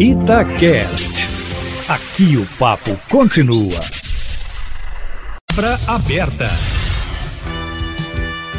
Itacast. Aqui o papo continua. Pra aberta.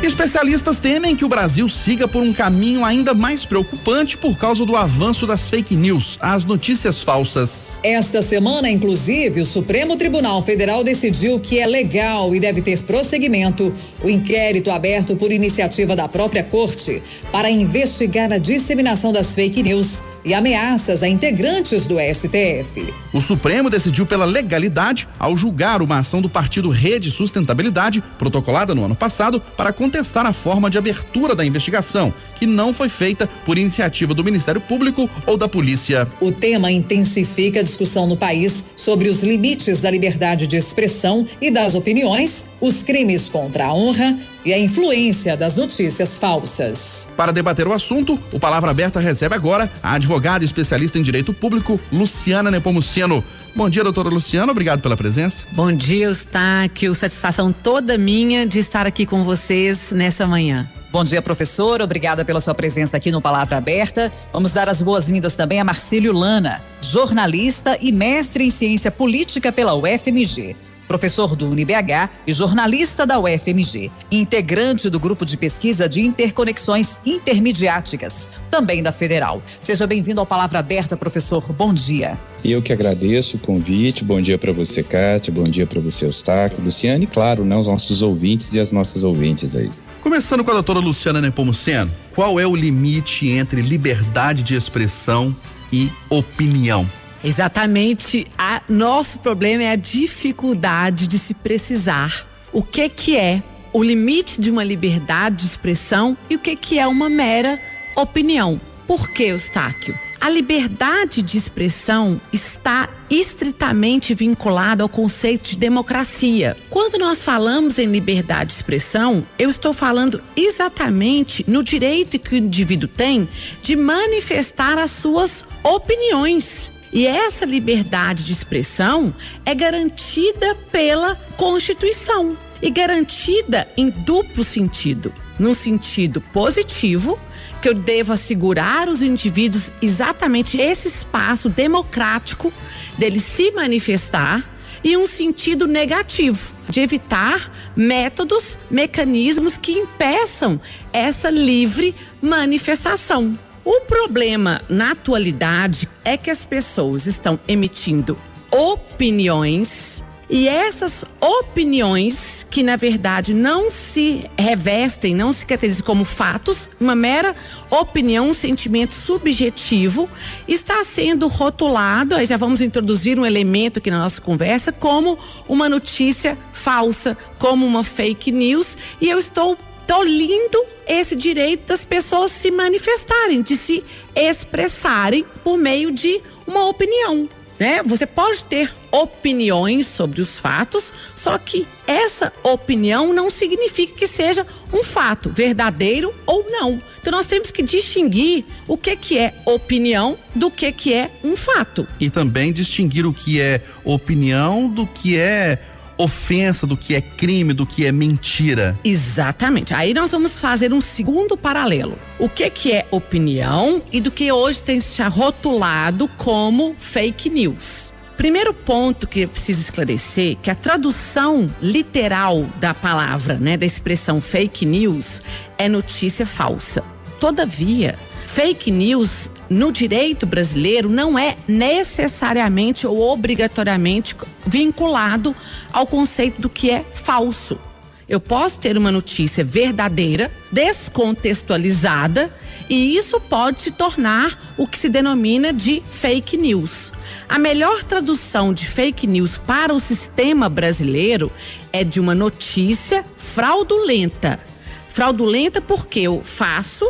Especialistas temem que o Brasil siga por um caminho ainda mais preocupante por causa do avanço das fake news, as notícias falsas. Esta semana, inclusive, o Supremo Tribunal Federal decidiu que é legal e deve ter prosseguimento o inquérito aberto por iniciativa da própria Corte para investigar a disseminação das fake news e ameaças a integrantes do STF. O Supremo decidiu pela legalidade ao julgar uma ação do partido Rede Sustentabilidade, protocolada no ano passado, para contestar a forma de abertura da investigação, que não foi feita por iniciativa do Ministério Público ou da Polícia. O tema intensifica a discussão no país sobre os limites da liberdade de expressão e das opiniões, os crimes contra a honra e a influência das notícias falsas. Para debater o assunto, o Palavra Aberta recebe agora a advogada especialista em direito público, Luciana Nepomuceno. Bom dia, doutora Luciana, obrigado pela presença. Bom dia, Eustáquio, satisfação toda minha de estar aqui com vocês nessa manhã. Bom dia, professor. Obrigada pela sua presença aqui no Palavra Aberta. Vamos dar as boas-vindas também a Marcílio Lana, jornalista e mestre em ciência política pela UFMG professor do UniBH e jornalista da UFMG, integrante do grupo de pesquisa de interconexões intermediáticas, também da Federal. Seja bem-vindo ao Palavra Aberta, professor. Bom dia. Eu que agradeço o convite. Bom dia para você, Kátia. Bom dia para você, Eustáquio, Luciane e, claro, né, os nossos ouvintes e as nossas ouvintes aí. Começando com a doutora Luciana Nepomuceno, qual é o limite entre liberdade de expressão e opinião? Exatamente. A, nosso problema é a dificuldade de se precisar o que que é o limite de uma liberdade de expressão e o que que é uma mera opinião. Por que, Eustáquio? A liberdade de expressão está estritamente vinculada ao conceito de democracia. Quando nós falamos em liberdade de expressão, eu estou falando exatamente no direito que o indivíduo tem de manifestar as suas opiniões. E essa liberdade de expressão é garantida pela Constituição e garantida em duplo sentido. Num sentido positivo, que eu devo assegurar aos indivíduos exatamente esse espaço democrático dele se manifestar e um sentido negativo, de evitar métodos, mecanismos que impeçam essa livre manifestação. O problema na atualidade é que as pessoas estão emitindo opiniões e essas opiniões, que na verdade não se revestem, não se caracterizam como fatos, uma mera opinião, um sentimento subjetivo, está sendo rotulado, aí já vamos introduzir um elemento aqui na nossa conversa, como uma notícia falsa, como uma fake news, e eu estou tolindo esse direito das pessoas se manifestarem, de se expressarem por meio de uma opinião. Né? Você pode ter opiniões sobre os fatos, só que essa opinião não significa que seja um fato verdadeiro ou não. Então nós temos que distinguir o que que é opinião do que que é um fato. E também distinguir o que é opinião do que é ofensa, do que é crime, do que é mentira. Exatamente. Aí nós vamos fazer um segundo paralelo. O que que é opinião e do que hoje tem se rotulado como fake news. Primeiro ponto que eu preciso esclarecer que a tradução literal da palavra, né, da expressão fake news é notícia falsa. Todavia, fake news no direito brasileiro não é necessariamente ou obrigatoriamente vinculado ao conceito do que é falso. Eu posso ter uma notícia verdadeira, descontextualizada, e isso pode se tornar o que se denomina de fake news. A melhor tradução de fake news para o sistema brasileiro é de uma notícia fraudulenta. Fraudulenta porque eu faço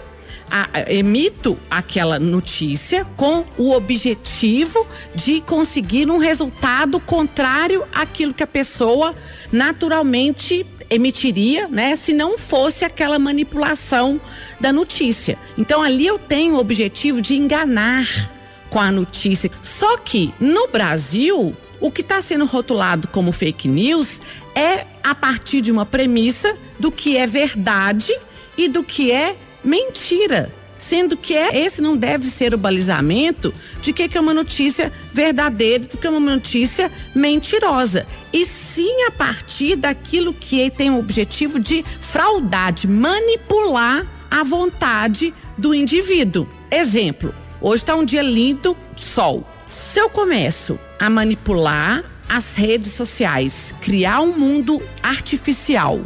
a, emito aquela notícia com o objetivo de conseguir um resultado contrário àquilo que a pessoa naturalmente emitiria, né, se não fosse aquela manipulação da notícia. Então ali eu tenho o objetivo de enganar com a notícia. Só que no Brasil, o que está sendo rotulado como fake news é a partir de uma premissa do que é verdade e do que é mentira. sendo que é, esse não deve ser o balizamento de que é uma notícia verdadeira, do que é uma notícia mentirosa. E sim a partir daquilo que tem o objetivo de fraudar, de manipular a vontade do indivíduo. Exemplo: hoje está um dia lindo, sol. Se eu começo a manipular as redes sociais, criar um mundo artificial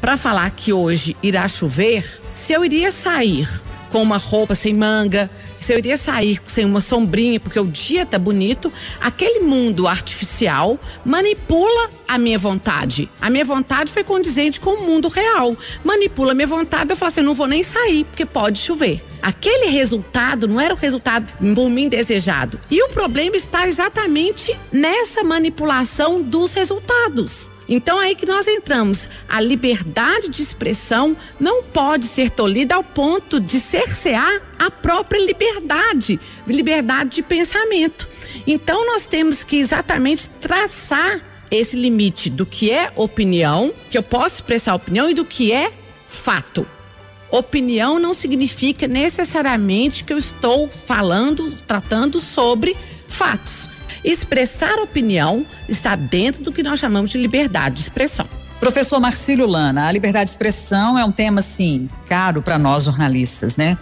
para falar que hoje irá chover, se eu iria sair com uma roupa sem manga, se eu iria sair sem uma sombrinha porque o dia tá bonito, aquele mundo artificial manipula a minha vontade. A minha vontade foi condizente com o mundo real. Manipula a minha vontade, eu falo assim, eu não vou nem sair porque pode chover. Aquele resultado não era o resultado por mim desejado. E o problema está exatamente nessa manipulação dos resultados. Então é aí que nós entramos. A liberdade de expressão não pode ser tolhida ao ponto de cercear a própria liberdade, liberdade de pensamento. Então nós temos que exatamente traçar esse limite do que é opinião, que eu posso expressar opinião e do que é fato. Opinião não significa necessariamente que eu estou falando, tratando sobre fatos. Expressar opinião está dentro do que nós chamamos de liberdade de expressão. Professor Marcílio Lana, a liberdade de expressão é um tema, assim, caro para nós jornalistas, né?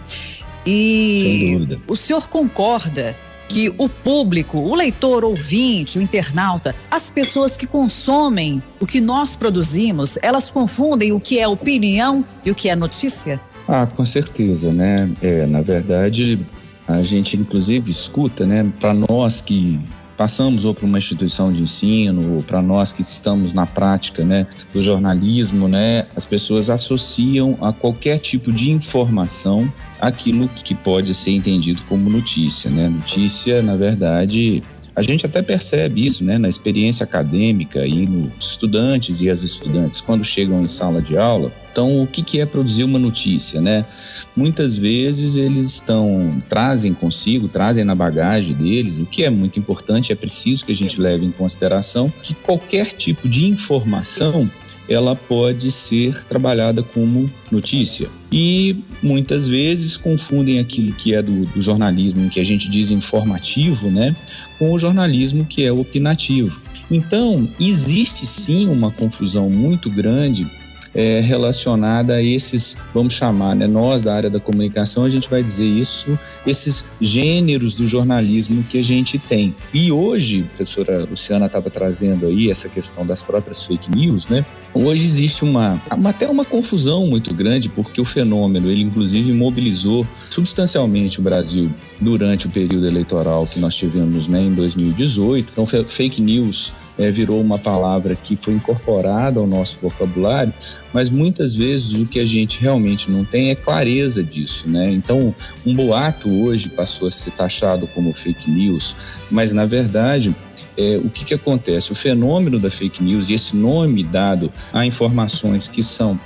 E o senhor concorda que o público, o leitor, o ouvinte, o internauta, as pessoas que consomem o que nós produzimos, elas confundem o que é opinião e o que é notícia? Ah, com certeza, né? É, na verdade, a gente inclusive escuta, né, para nós que passamos ou para uma instituição de ensino, ou para nós que estamos na prática né, do jornalismo, né, as pessoas associam a qualquer tipo de informação aquilo que pode ser entendido como notícia. Né? Notícia, na verdade, a gente até percebe isso né, na experiência acadêmica e nos estudantes e as estudantes quando chegam em sala de aula. Então, o que, é produzir uma notícia, né? Muitas vezes eles estão trazem consigo, trazem na bagagem deles, o que é muito importante, é preciso que a gente leve em consideração que qualquer tipo de informação ela pode ser trabalhada como notícia. E muitas vezes confundem aquilo que é do, do jornalismo, que a gente diz informativo, né, com o jornalismo que é opinativo. Então, existe sim uma confusão muito grande é, relacionada a esses, vamos chamar, né, nós da área da comunicação, a gente vai dizer isso, esses gêneros do jornalismo que a gente tem. E hoje, a professora Luciana estava trazendo aí essa questão das próprias fake news, né? Hoje existe uma, até uma confusão muito grande, porque o fenômeno, ele inclusive mobilizou substancialmente o Brasil durante o período eleitoral que nós tivemos né, em 2018. Então, fake news é, virou uma palavra que foi incorporada ao nosso vocabulário, mas muitas vezes o que a gente realmente não tem é clareza disso, né? Então, um boato hoje passou a ser taxado como fake news, mas na verdade é, o que, que acontece? O fenômeno da fake news e esse nome dado a informações que são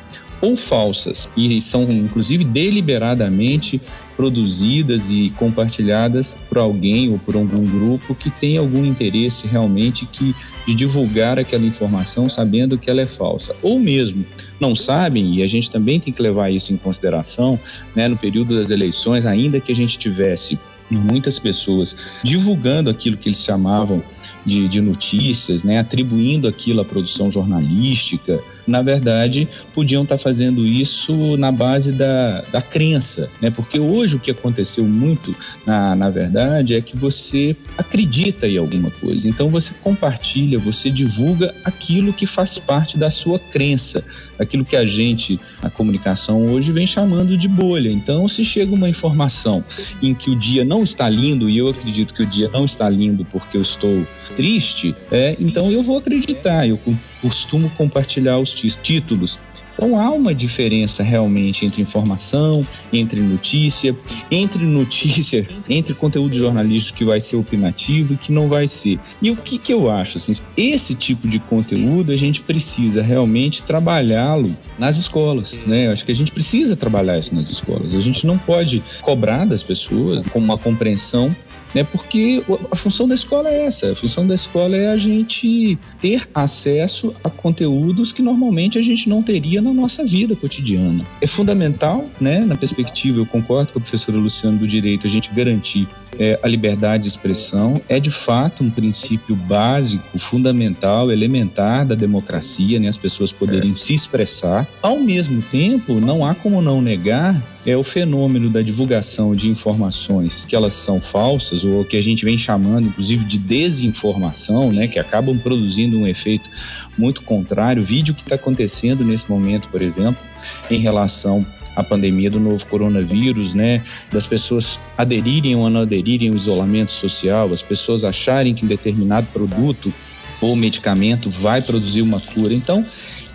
ou falsas e são inclusive deliberadamente produzidas e compartilhadas por alguém ou por algum grupo que tem algum interesse realmente que de divulgar aquela informação sabendo que ela é falsa. Ou mesmo não sabem e a gente também tem que levar isso em consideração né, no período das eleições ainda que a gente tivesse muitas pessoas divulgando aquilo que eles chamavam de, de notícias, né, atribuindo aquilo à produção jornalística, na verdade, podiam estar fazendo isso na base da, da crença, né? Porque hoje o que aconteceu muito, na, na verdade, é que você acredita em alguma coisa. Então você compartilha, você divulga aquilo que faz parte da sua crença, aquilo que a gente, a comunicação hoje, vem chamando de bolha. Então, se chega uma informação em que o dia não está lindo, e eu acredito que o dia não está lindo porque eu estou triste, é, então eu vou acreditar, eu costumo compartilhar os títulos. Então há uma diferença realmente entre informação, entre notícia, entre notícia, entre conteúdo jornalístico que vai ser opinativo e que não vai ser. E o que, que eu acho? Assim, esse tipo de conteúdo a gente precisa realmente trabalhá-lo nas escolas, né? Eu acho que a gente precisa trabalhar isso nas escolas. A gente não pode cobrar das pessoas com uma compreensão né? Porque a função da escola é essa, a função da escola é a gente ter acesso a conteúdos que normalmente a gente não teria na nossa vida cotidiana. É fundamental, né, na perspectiva, eu concordo com a professora Luciano do direito, a gente garantir é, a liberdade de expressão é de fato um princípio básico, fundamental, elementar da democracia, né? As pessoas poderem é. se expressar. Ao mesmo tempo, não há como não negar é o fenômeno da divulgação de informações que elas são falsas ou que a gente vem chamando inclusive de desinformação, né, que acabam produzindo um efeito muito contrário. Vídeo que está acontecendo nesse momento, por exemplo, em relação a pandemia do novo coronavírus, né? Das pessoas aderirem ou não aderirem ao isolamento social, as pessoas acharem que determinado produto ou medicamento vai produzir uma cura. Então,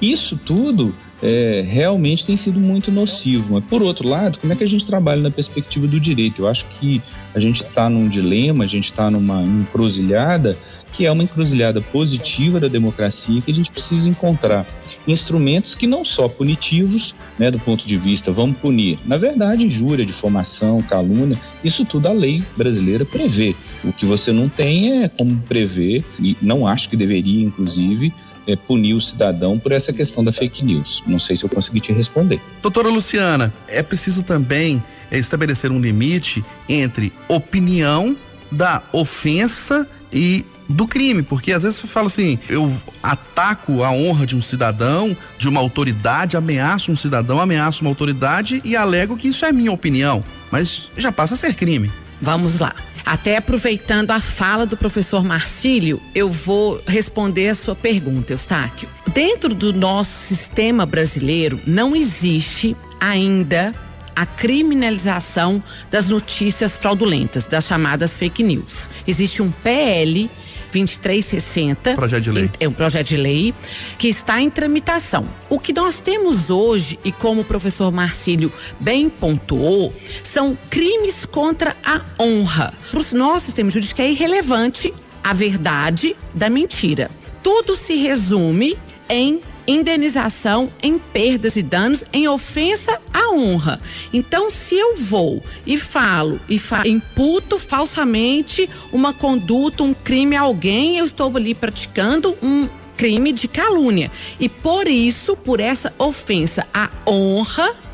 isso tudo é, realmente tem sido muito nocivo. Mas, por outro lado, como é que a gente trabalha na perspectiva do direito? Eu acho que a gente está num dilema, a gente está numa encruzilhada que é uma encruzilhada positiva da democracia que a gente precisa encontrar instrumentos que não só punitivos, né, do ponto de vista vamos punir, na verdade, injúria, difamação, calúnia, isso tudo a lei brasileira prevê. O que você não tem é como prever, e não acho que deveria, inclusive, é, punir o cidadão por essa questão da fake news. Não sei se eu consegui te responder. Doutora Luciana, é preciso também estabelecer um limite entre opinião da ofensa e do crime, porque às vezes você fala assim, eu ataco a honra de um cidadão, de uma autoridade, ameaço um cidadão, ameaço uma autoridade e alego que isso é minha opinião, mas já passa a ser crime. Vamos lá. Até aproveitando a fala do professor Marcílio, eu vou responder a sua pergunta, Eustáquio. Dentro do nosso sistema brasileiro, não existe ainda a criminalização das notícias fraudulentas, das chamadas fake news. Existe um PL 2360. Projeto de lei. É um projeto de lei que está em tramitação. O que nós temos hoje, e como o professor Marcílio bem pontuou, são crimes contra a honra. Para o nosso sistema jurídico é irrelevante a verdade da mentira. Tudo se resume em indenização em perdas e danos em ofensa à honra. Então, se eu vou e falo e fa imputo falsamente uma conduta, um crime a alguém, eu estou ali praticando um crime de calúnia. E por isso, por essa ofensa à honra,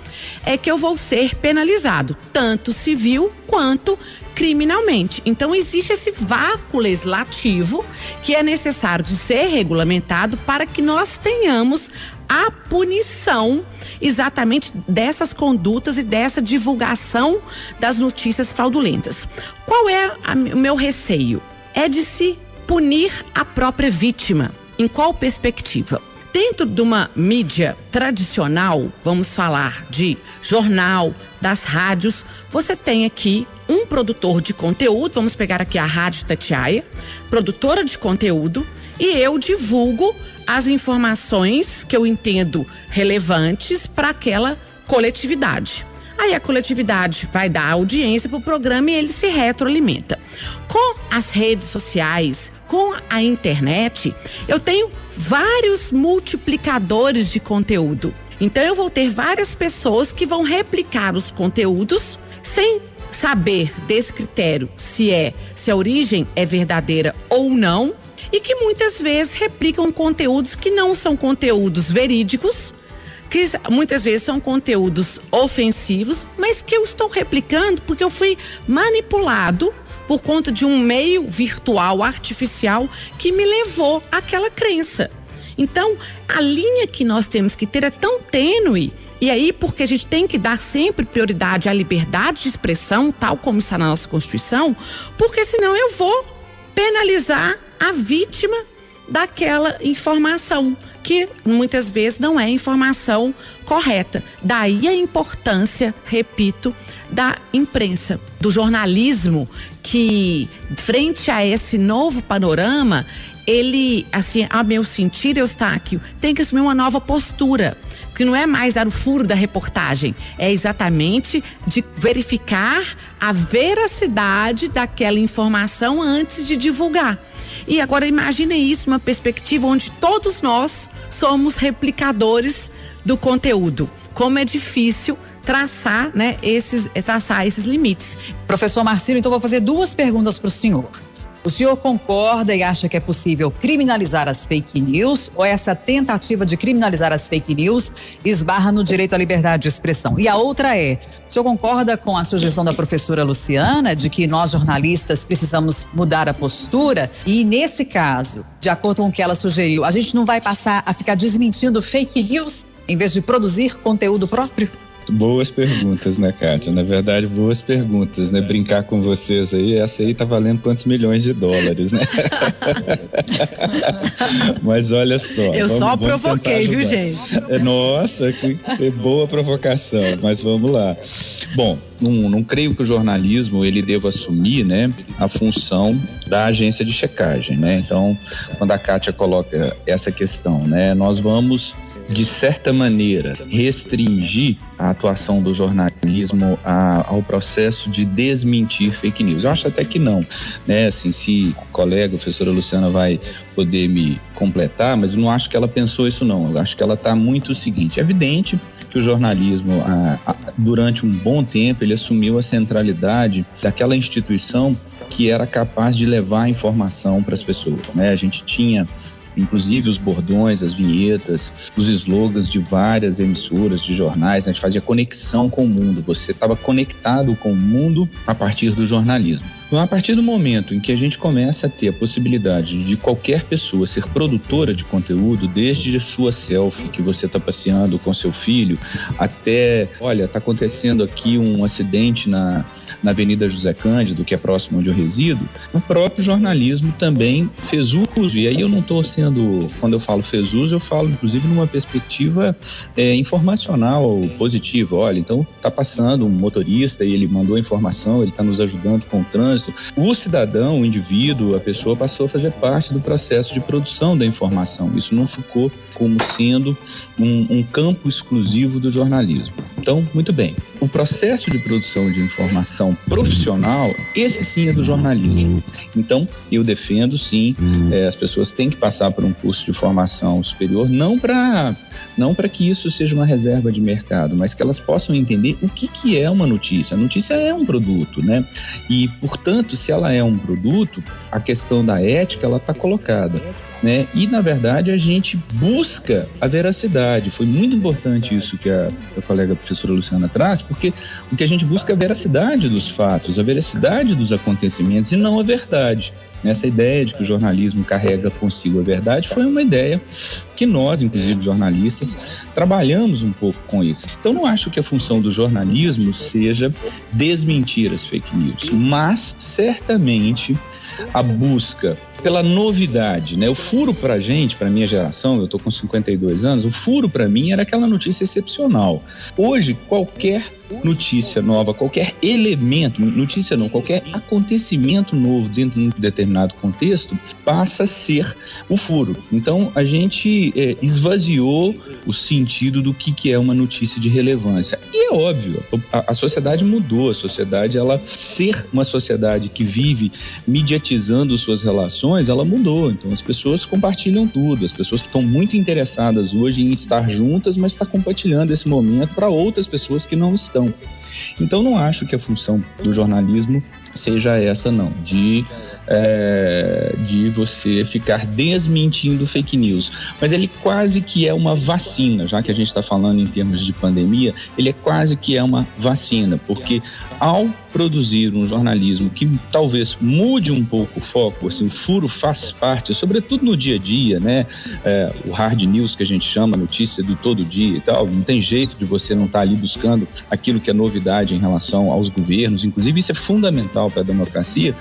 é que eu vou ser penalizado, tanto civil quanto criminalmente. Então existe esse vácuo legislativo que é necessário de ser regulamentado para que nós tenhamos a punição exatamente dessas condutas e dessa divulgação das notícias fraudulentas. Qual é a, o meu receio? É de se punir a própria vítima. Em qual perspectiva? Dentro de uma mídia tradicional, vamos falar de jornal, das rádios, você tem aqui um produtor de conteúdo, vamos pegar aqui a Rádio Tatiaia, produtora de conteúdo, e eu divulgo as informações que eu entendo relevantes para aquela coletividade. Aí a coletividade vai dar audiência para o programa e ele se retroalimenta. Com as redes sociais, com a internet, eu tenho vários multiplicadores de conteúdo. Então eu vou ter várias pessoas que vão replicar os conteúdos sem saber desse critério se é se a origem é verdadeira ou não e que muitas vezes replicam conteúdos que não são conteúdos verídicos, que muitas vezes são conteúdos ofensivos, mas que eu estou replicando porque eu fui manipulado por conta de um meio virtual artificial que me levou àquela crença. Então, a linha que nós temos que ter é tão tênue. E aí, porque a gente tem que dar sempre prioridade à liberdade de expressão, tal como está na nossa Constituição, porque senão eu vou penalizar a vítima daquela informação, que muitas vezes não é informação correta. Daí a importância, repito, da imprensa, do jornalismo, que frente a esse novo panorama, ele, assim, a meu sentir, Eustáquio, tem que assumir uma nova postura. Que não é mais dar o furo da reportagem, é exatamente de verificar a veracidade daquela informação antes de divulgar. E agora imagine isso, uma perspectiva onde todos nós somos replicadores do conteúdo. Como é difícil traçar, né, esses, traçar esses limites. Professor Marcelo, então vou fazer duas perguntas para o senhor. O senhor concorda e acha que é possível criminalizar as fake news ou essa tentativa de criminalizar as fake news esbarra no direito à liberdade de expressão? E a outra é: o senhor concorda com a sugestão da professora Luciana de que nós jornalistas precisamos mudar a postura? E nesse caso, de acordo com o que ela sugeriu, a gente não vai passar a ficar desmentindo fake news em vez de produzir conteúdo próprio? Boas perguntas, né, Kátia? Na verdade, boas perguntas, né? Brincar com vocês aí, essa aí tá valendo quantos milhões de dólares, né? Mas olha só. Eu vamos, só provoquei, viu, gente? É, nossa, que, que boa provocação, mas vamos lá. Bom, não, não creio que o jornalismo ele deva assumir né, a função da agência de checagem. Né? Então, quando a Kátia coloca essa questão, né, nós vamos, de certa maneira, restringir a atuação do jornalismo a, ao processo de desmentir fake news. Eu acho até que não. Né? Assim, se o colega, a professora Luciana, vai poder me completar, mas eu não acho que ela pensou isso não. Eu acho que ela está muito o seguinte, é evidente que o jornalismo, a, a, durante um bom tempo, ele assumiu a centralidade daquela instituição que era capaz de levar a informação para as pessoas. Né? A gente tinha inclusive os bordões, as vinhetas, os slogans de várias emissoras de jornais, né? a gente fazia conexão com o mundo, você estava conectado com o mundo a partir do jornalismo. Então, a partir do momento em que a gente começa a ter a possibilidade de qualquer pessoa ser produtora de conteúdo, desde sua selfie que você está passeando com seu filho, até, olha, está acontecendo aqui um acidente na, na Avenida José Cândido, que é próximo onde eu resido, o próprio jornalismo também fez uso, e aí eu não estou sendo, quando eu falo fez uso, eu falo inclusive numa perspectiva é, informacional positiva. Olha, então está passando um motorista e ele mandou a informação, ele está nos ajudando com o trânsito trânsito, o cidadão, o indivíduo, a pessoa passou a fazer parte do processo de produção da informação. Isso não ficou como sendo um, um campo exclusivo do jornalismo. Então, muito bem. O processo de produção de informação profissional, esse sim é do jornalismo. Então, eu defendo sim, é, as pessoas têm que passar por um curso de formação superior, não para não para que isso seja uma reserva de mercado, mas que elas possam entender o que, que é uma notícia. A notícia é um produto, né? E, portanto, se ela é um produto, a questão da ética ela está colocada né? E na verdade a gente busca a veracidade. Foi muito importante isso que a, a colega professora Luciana traz, porque o que a gente busca é a veracidade dos fatos, a veracidade dos acontecimentos e não a verdade. Essa ideia de que o jornalismo carrega consigo a verdade foi uma ideia que nós, inclusive jornalistas, trabalhamos um pouco com isso. Então, não acho que a função do jornalismo seja desmentir as fake news, mas certamente a busca pela novidade, né? O furo pra gente, pra minha geração, eu tô com 52 anos, o furo para mim era aquela notícia excepcional. Hoje, qualquer notícia nova, qualquer elemento, notícia não, qualquer acontecimento novo dentro de um determinado contexto passa a ser o furo. Então a gente é, esvaziou o sentido do que, que é uma notícia de relevância. E é óbvio, a, a sociedade mudou, a sociedade, ela ser uma sociedade que vive mediatizando suas relações, ela mudou. Então as pessoas compartilham tudo, as pessoas estão muito interessadas hoje em estar juntas, mas está compartilhando esse momento para outras pessoas que não estão. Então não acho que a função do jornalismo seja essa não, de é, de você ficar desmentindo fake news. Mas ele quase que é uma vacina, já que a gente está falando em termos de pandemia, ele é quase que é uma vacina, porque ao produzir um jornalismo que talvez mude um pouco o foco, assim, o furo faz parte, sobretudo no dia a dia, né? É, o hard news que a gente chama, notícia do todo dia e tal, não tem jeito de você não estar tá ali buscando aquilo que é novidade em relação aos governos, inclusive isso é fundamental para a democracia,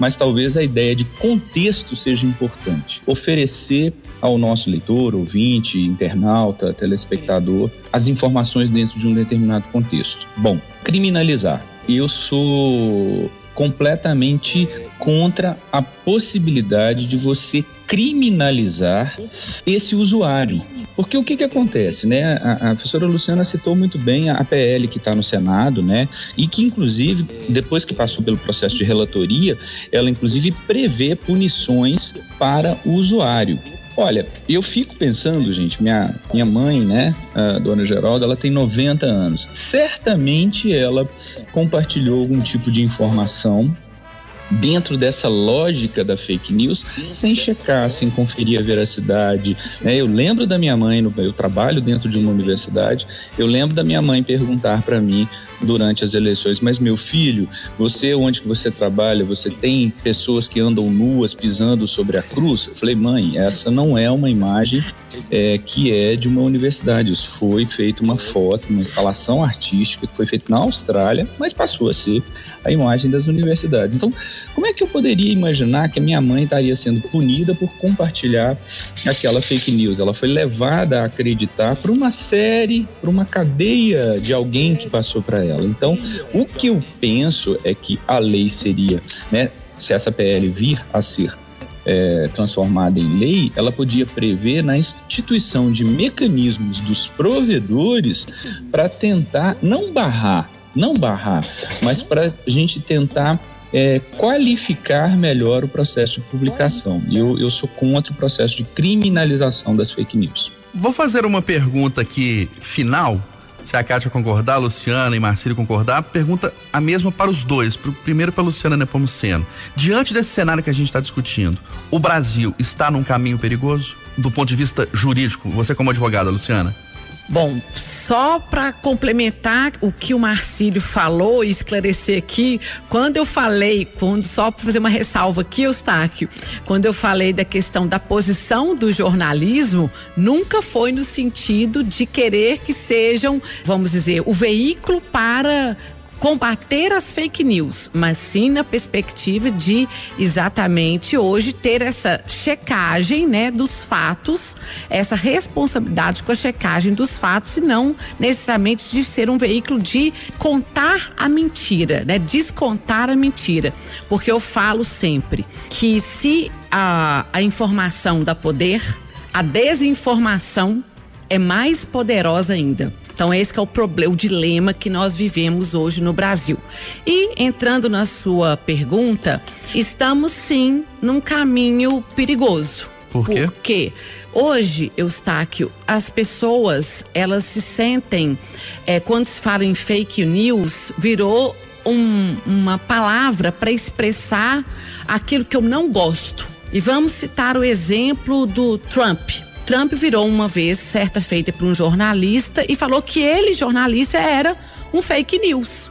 mas talvez a ideia de contexto seja importante. Oferecer ao nosso leitor, ouvinte, internauta, telespectador, as informações dentro de um determinado contexto. Bom, criminalizar eu sou completamente contra a possibilidade de você criminalizar esse usuário. Porque o que, que acontece, né? A, a professora Luciana citou muito bem a PL que está no Senado, né? E que, inclusive, depois que passou pelo processo de relatoria, ela, inclusive, prevê punições para o usuário. Olha, eu fico pensando, gente, minha, minha mãe, né, a dona Geralda, ela tem 90 anos. Certamente ela compartilhou algum tipo de informação dentro dessa lógica da fake news, sem checar, sem conferir a veracidade. Né? Eu lembro da minha mãe, eu trabalho dentro de uma universidade, eu lembro da minha mãe perguntar para mim durante as eleições, mas meu filho, você onde que você trabalha, você tem pessoas que andam nuas pisando sobre a cruz? Eu falei, mãe, essa não é uma imagem é, que é de uma universidade. Isso foi feito uma foto, uma instalação artística que foi feita na Austrália, mas passou a ser a imagem das universidades. Então, como é que eu poderia imaginar que a minha mãe estaria sendo punida por compartilhar aquela fake news? Ela foi levada a acreditar por uma série, por uma cadeia de alguém que passou para ela. Então, o que eu penso é que a lei seria, né, se essa PL vir a ser é, transformada em lei, ela podia prever na instituição de mecanismos dos provedores para tentar não barrar, não barrar, mas para a gente tentar é, qualificar melhor o processo de publicação. Eu, eu sou contra o processo de criminalização das fake news. Vou fazer uma pergunta aqui final. Se a Kátia concordar, a Luciana e Marcílio concordar, pergunta a mesma para os dois. Primeiro para a Luciana Nepomuceno. Diante desse cenário que a gente está discutindo, o Brasil está num caminho perigoso? Do ponto de vista jurídico, você como advogada, Luciana? Bom, só para complementar o que o Marcílio falou e esclarecer aqui, quando eu falei, quando só para fazer uma ressalva aqui, Eustáquio, quando eu falei da questão da posição do jornalismo, nunca foi no sentido de querer que sejam, vamos dizer, o veículo para combater as fake news, mas sim na perspectiva de exatamente hoje ter essa checagem, né, dos fatos, essa responsabilidade com a checagem dos fatos e não necessariamente de ser um veículo de contar a mentira, né, descontar a mentira, porque eu falo sempre que se a, a informação dá poder, a desinformação é mais poderosa ainda. Então esse é o problema, o dilema que nós vivemos hoje no Brasil. E entrando na sua pergunta, estamos sim num caminho perigoso. Por quê? Porque hoje, Eustáquio, as pessoas elas se sentem é, quando se fala em fake news virou um, uma palavra para expressar aquilo que eu não gosto. E vamos citar o exemplo do Trump. Trump virou uma vez, certa feita, para um jornalista e falou que ele, jornalista, era um fake news.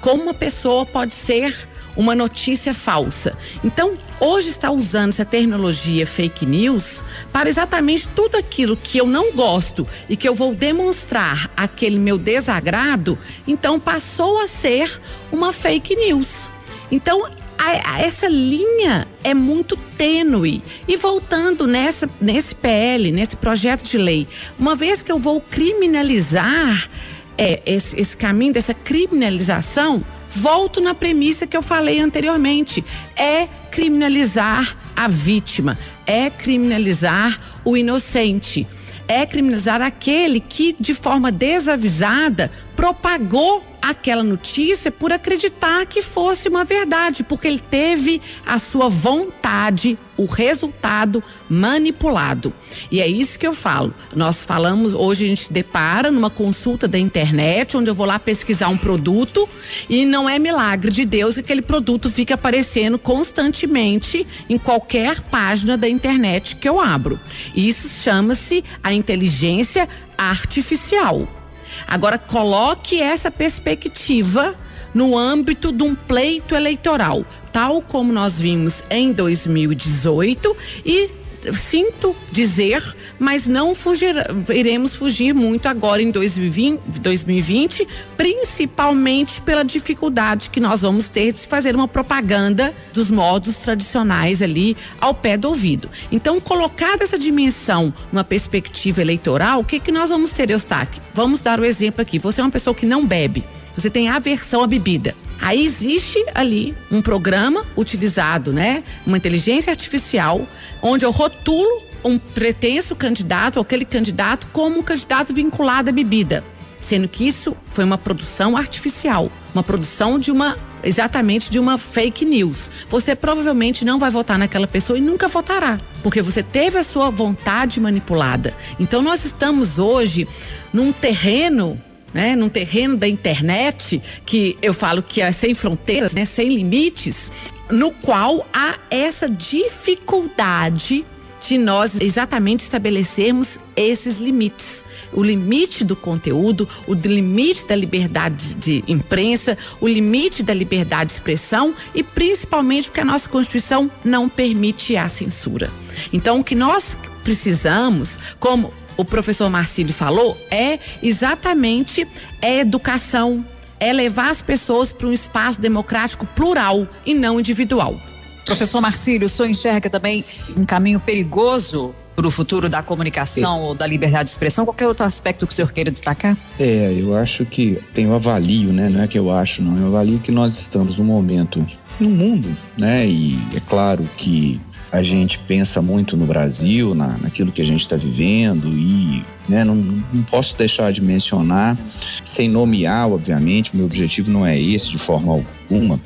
Como uma pessoa pode ser uma notícia falsa. Então, hoje está usando essa terminologia fake news para exatamente tudo aquilo que eu não gosto e que eu vou demonstrar aquele meu desagrado, então passou a ser uma fake news. Então, a, a, essa linha é muito tênue. E voltando nessa, nesse PL, nesse projeto de lei, uma vez que eu vou criminalizar é, esse, esse caminho dessa criminalização, volto na premissa que eu falei anteriormente: é criminalizar a vítima, é criminalizar o inocente, é criminalizar aquele que, de forma desavisada, propagou aquela notícia por acreditar que fosse uma verdade, porque ele teve a sua vontade, o resultado manipulado. E é isso que eu falo. Nós falamos, hoje a gente depara numa consulta da internet, onde eu vou lá pesquisar um produto e não é milagre de Deus que aquele produto fica aparecendo constantemente em qualquer página da internet que eu abro. Isso chama-se a inteligência artificial. Agora, coloque essa perspectiva no âmbito de um pleito eleitoral, tal como nós vimos em 2018 e sinto dizer, mas não fugir, iremos fugir muito agora em 2020, 2020, principalmente pela dificuldade que nós vamos ter de fazer uma propaganda dos modos tradicionais ali ao pé do ouvido. Então, colocada essa dimensão numa perspectiva eleitoral, o que que nós vamos ter, Eustáquio? Vamos dar o exemplo aqui. Você é uma pessoa que não bebe, você tem aversão à bebida. Aí existe ali um programa utilizado, né? Uma inteligência artificial, onde eu rotulo um pretenso candidato, ou aquele candidato, como um candidato vinculado à bebida. Sendo que isso foi uma produção artificial, uma produção de uma exatamente de uma fake news. Você provavelmente não vai votar naquela pessoa e nunca votará, porque você teve a sua vontade manipulada. Então nós estamos hoje num terreno né, num terreno da internet que eu falo que é sem fronteiras, né, sem limites, no qual há essa dificuldade de nós exatamente estabelecermos esses limites. O limite do conteúdo, o limite da liberdade de imprensa, o limite da liberdade de expressão e principalmente porque a nossa Constituição não permite a censura. Então, o que nós precisamos, como o professor Marcílio falou, é exatamente educação, é levar as pessoas para um espaço democrático plural e não individual. Professor Marcílio, o senhor enxerga também um caminho perigoso para o futuro da comunicação ou da liberdade de expressão? Qualquer outro aspecto que o senhor queira destacar? É, eu acho que tem o avalio, né? Não é que eu acho, não. Eu avalio que nós estamos num momento no mundo, né? E é claro que a gente pensa muito no Brasil, na, naquilo que a gente está vivendo e né, não, não, posso deixar de mencionar, sem nomear, obviamente, meu objetivo não é esse de forma alguma,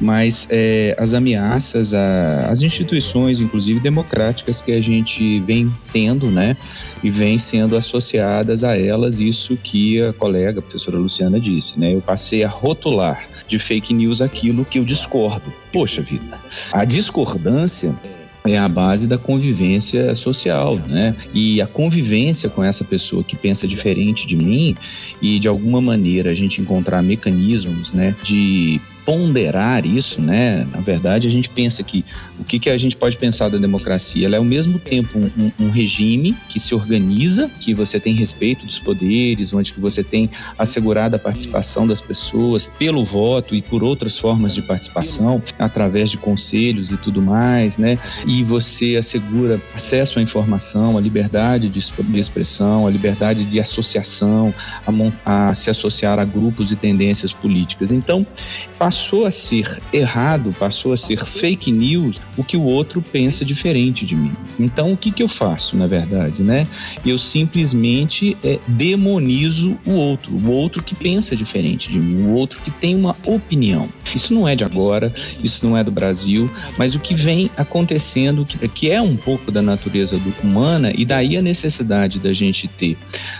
mas é, as ameaças às instituições, inclusive democráticas, que a gente vem tendo, né, e vem sendo associadas a elas, isso que a colega, a professora Luciana, disse, né, eu passei a rotular de fake news aquilo que eu discordo. Poxa vida, a discordância é a base da convivência social, né? E a convivência com essa pessoa que pensa diferente de mim e de alguma maneira a gente encontrar mecanismos, né, de ponderar isso, né? Na verdade, a gente pensa que o que, que a gente pode pensar da democracia? Ela é ao mesmo tempo um, um, regime que se organiza, que você tem respeito dos poderes, onde que você tem assegurada a participação das pessoas pelo voto e por outras formas de participação, através de conselhos e tudo mais, né? E você assegura acesso à informação, a liberdade de, de expressão, a liberdade de associação, a, a se associar a grupos e tendências políticas. Então, passou a ser errado, passou a ser fake news o que o outro pensa diferente de mim. Então, o que, que eu faço, na verdade, né? Eu simplesmente é, demonizo o outro, o outro que pensa diferente de mim, o outro que tem uma opinião. Isso não é de agora, isso não é do Brasil, mas o que vem acontecendo, que, que é um pouco da natureza do, humana, e daí a necessidade da gente ter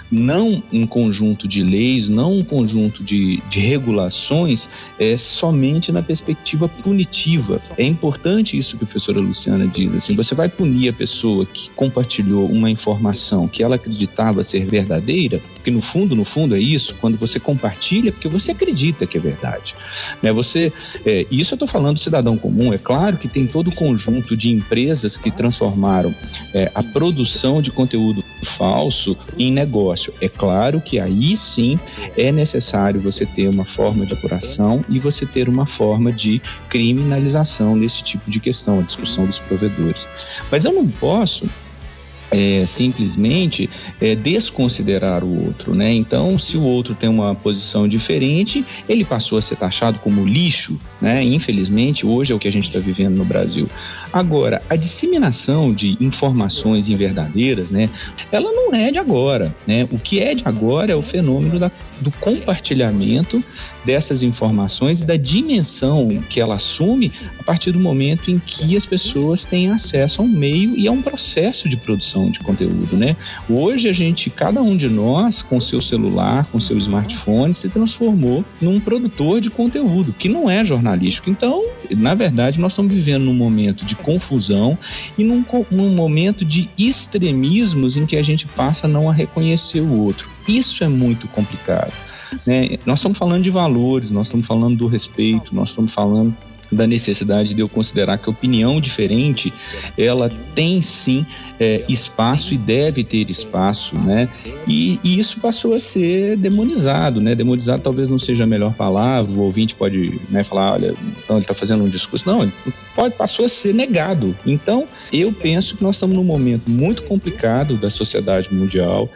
não um conjunto de leis, não um conjunto de, de regulações, é, somente na perspectiva punitiva. É importante isso que a professora Luciana diz, assim, você vai punir a pessoa que compartilhou uma informação que ela acreditava ser verdadeira, porque no fundo, no fundo é isso, quando você compartilha, porque você acredita que é verdade. Né? Você, é, isso eu estou falando do cidadão comum, é claro que tem todo o conjunto de empresas que transformaram é, a produção de conteúdo falso em negócio. É claro que aí sim é necessário você ter uma forma de apuração e você ter uma forma de criminalização desse tipo de questão, a discussão dos provedores. Mas eu não posso é, simplesmente é, desconsiderar o outro, né? Então, se o outro tem uma posição diferente, ele passou a ser taxado como lixo, né? Infelizmente, hoje é o que a gente está vivendo no Brasil. Agora, a disseminação de informações inverdadeiras, né? Ela não é de agora, né? O que é de agora é o fenômeno da, do compartilhamento dessas informações e da dimensão que ela assume a partir do momento em que as pessoas têm acesso a um meio e a um processo de produção de conteúdo, né? Hoje a gente, cada um de nós, com seu celular, com seu smartphone, se transformou num produtor de conteúdo, que não é jornalístico. Então, na verdade, nós estamos vivendo num momento de confusão e num, num momento de extremismos em que a gente passa não a reconhecer o outro. Isso é muito complicado. Né? Nós estamos falando de valores, nós estamos falando do respeito, nós estamos falando da necessidade de eu considerar que a opinião diferente ela tem sim é, espaço e deve ter espaço, né? E, e, isso passou a ser demonizado, né? Demonizado talvez não seja a melhor palavra, o ouvinte pode né, falar, olha, então ele está fazendo um discurso. Não, pode, passou a ser negado. Então, eu penso que nós estamos num momento muito complicado da sociedade mundial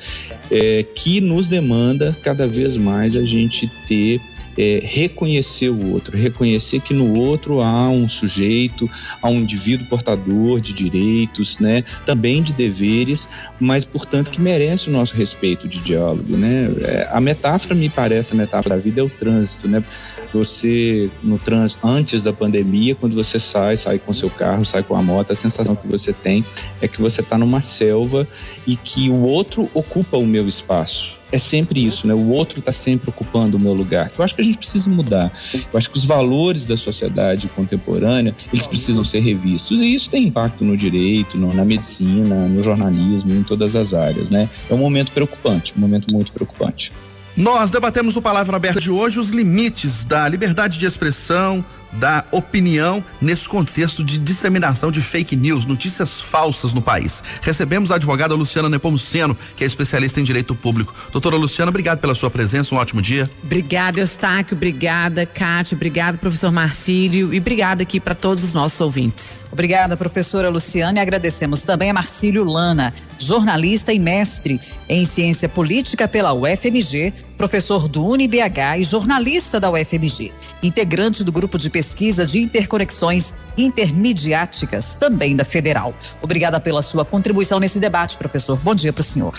é, que nos demanda cada vez mais a gente ter é, reconhecer o outro, reconhecer que no outro há um sujeito, há um indivíduo portador de direitos, né, também de deveres, mas portanto que merece o nosso respeito de diálogo, né? É, a metáfora me parece a metáfora da vida é o trânsito, né? Você no trânsito antes da pandemia, quando você sai, sai com seu carro, sai com a moto, a sensação que você tem é que você está numa selva e que o outro ocupa o meu espaço é sempre isso, né? O outro está sempre ocupando o meu lugar. Eu acho que a gente precisa mudar. Eu acho que os valores da sociedade contemporânea eles precisam ser revistos e isso tem impacto no direito, no, na medicina, no jornalismo, em todas as áreas, né? É um momento preocupante, um momento muito preocupante. Nós debatemos no Palavra Aberta de hoje os limites da liberdade de expressão, da opinião nesse contexto de disseminação de fake news, notícias falsas no país. Recebemos a advogada Luciana Nepomuceno, que é especialista em direito público. Doutora Luciana, obrigado pela sua presença, um ótimo dia. Obrigada, Eustáquio, obrigada, Cátia, obrigado, professor Marcílio, e obrigada aqui para todos os nossos ouvintes. Obrigada, professora Luciana, e agradecemos também a Marcílio Lana, jornalista e mestre em ciência política pela UFMG, professor do UniBH e jornalista da UFMG, integrante do grupo de pesquisa de interconexões intermediáticas, também da Federal. Obrigada pela sua contribuição nesse debate, professor. Bom dia para o senhor.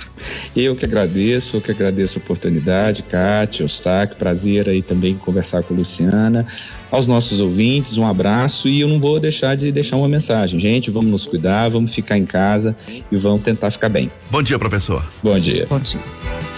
Eu que agradeço, eu que agradeço a oportunidade, Kátia, Eustáquio, prazer aí também conversar com a Luciana. Aos nossos ouvintes, um abraço e eu não vou deixar de deixar uma mensagem. Gente, vamos nos cuidar, vamos ficar em casa e vamos tentar ficar bem. Bom dia, professor. Bom dia. Bom dia.